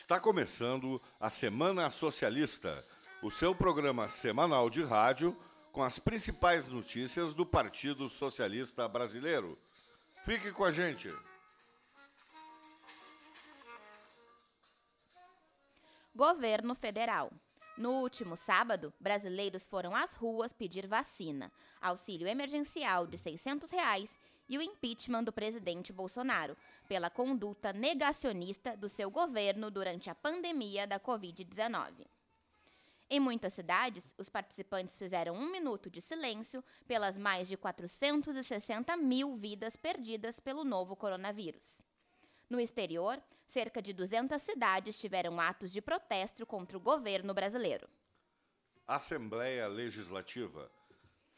Está começando a Semana Socialista, o seu programa semanal de rádio com as principais notícias do Partido Socialista Brasileiro. Fique com a gente. Governo Federal. No último sábado, brasileiros foram às ruas pedir vacina, auxílio emergencial de 600 reais e o impeachment do presidente Bolsonaro pela conduta negacionista do seu governo durante a pandemia da Covid-19. Em muitas cidades, os participantes fizeram um minuto de silêncio pelas mais de 460 mil vidas perdidas pelo novo coronavírus. No exterior, cerca de 200 cidades tiveram atos de protesto contra o governo brasileiro. Assembleia Legislativa.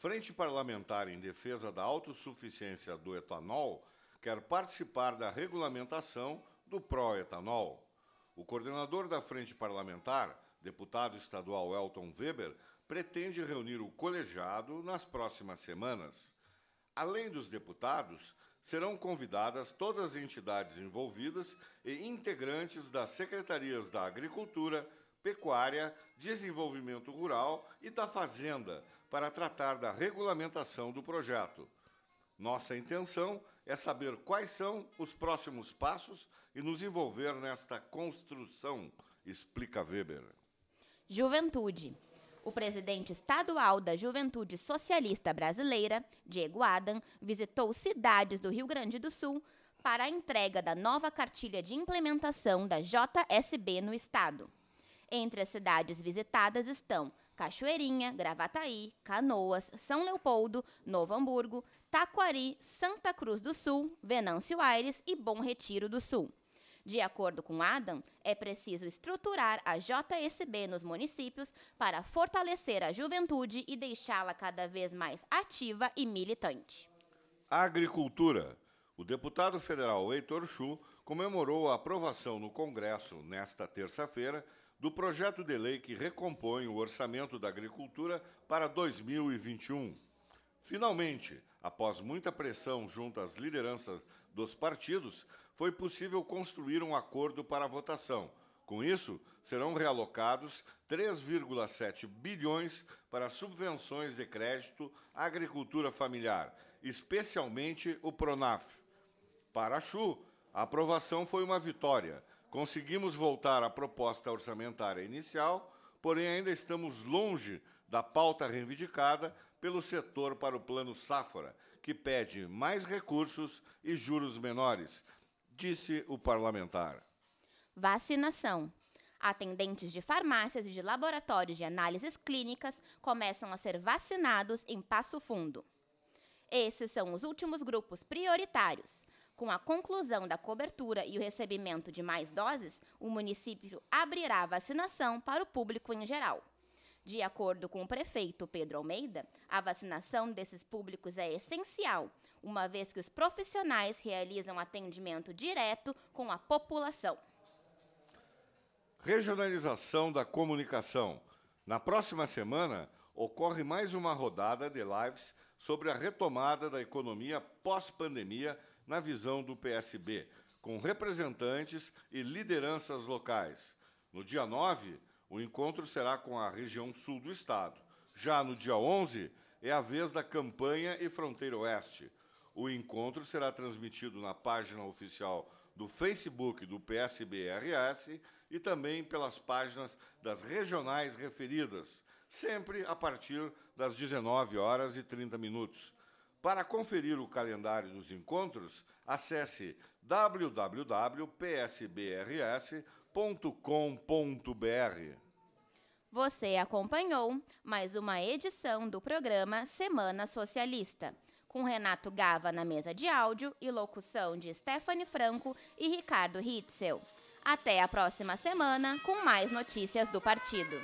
Frente Parlamentar em Defesa da Autossuficiência do Etanol quer participar da regulamentação do pró-etanol. O coordenador da Frente Parlamentar, deputado estadual Elton Weber, pretende reunir o colegiado nas próximas semanas. Além dos deputados, serão convidadas todas as entidades envolvidas e integrantes das secretarias da Agricultura, Pecuária, Desenvolvimento Rural e da Fazenda para tratar da regulamentação do projeto. Nossa intenção é saber quais são os próximos passos e nos envolver nesta construção, explica Weber. Juventude. O presidente estadual da Juventude Socialista Brasileira, Diego Adam, visitou cidades do Rio Grande do Sul para a entrega da nova cartilha de implementação da JSB no estado. Entre as cidades visitadas estão Cachoeirinha, Gravataí, Canoas, São Leopoldo, Novo Hamburgo, Taquari, Santa Cruz do Sul, Venâncio Aires e Bom Retiro do Sul. De acordo com Adam, é preciso estruturar a JSB nos municípios para fortalecer a juventude e deixá-la cada vez mais ativa e militante. Agricultura. O deputado federal Heitor Chu comemorou a aprovação no Congresso, nesta terça-feira, do projeto de lei que recompõe o orçamento da agricultura para 2021. Finalmente, após muita pressão junto às lideranças dos partidos, foi possível construir um acordo para a votação. Com isso, serão realocados 3,7 bilhões para subvenções de crédito à agricultura familiar, especialmente o Pronaf. Para a Chu, a aprovação foi uma vitória. Conseguimos voltar à proposta orçamentária inicial, porém ainda estamos longe da pauta reivindicada pelo setor para o Plano Safra, que pede mais recursos e juros menores, disse o parlamentar. Vacinação. Atendentes de farmácias e de laboratórios de análises clínicas começam a ser vacinados em Passo Fundo. Esses são os últimos grupos prioritários. Com a conclusão da cobertura e o recebimento de mais doses, o município abrirá a vacinação para o público em geral. De acordo com o prefeito Pedro Almeida, a vacinação desses públicos é essencial, uma vez que os profissionais realizam atendimento direto com a população. Regionalização da comunicação. Na próxima semana, ocorre mais uma rodada de lives sobre a retomada da economia pós-pandemia na visão do PSB, com representantes e lideranças locais. No dia 9, o encontro será com a região sul do estado. Já no dia 11, é a vez da campanha e fronteira oeste. O encontro será transmitido na página oficial do Facebook do PSB-RS e também pelas páginas das regionais referidas, sempre a partir das 19 horas e 30 minutos. Para conferir o calendário dos encontros, acesse www.psbrs.com.br. Você acompanhou mais uma edição do programa Semana Socialista, com Renato Gava na mesa de áudio e locução de Stephanie Franco e Ricardo Hitzel. Até a próxima semana com mais notícias do partido.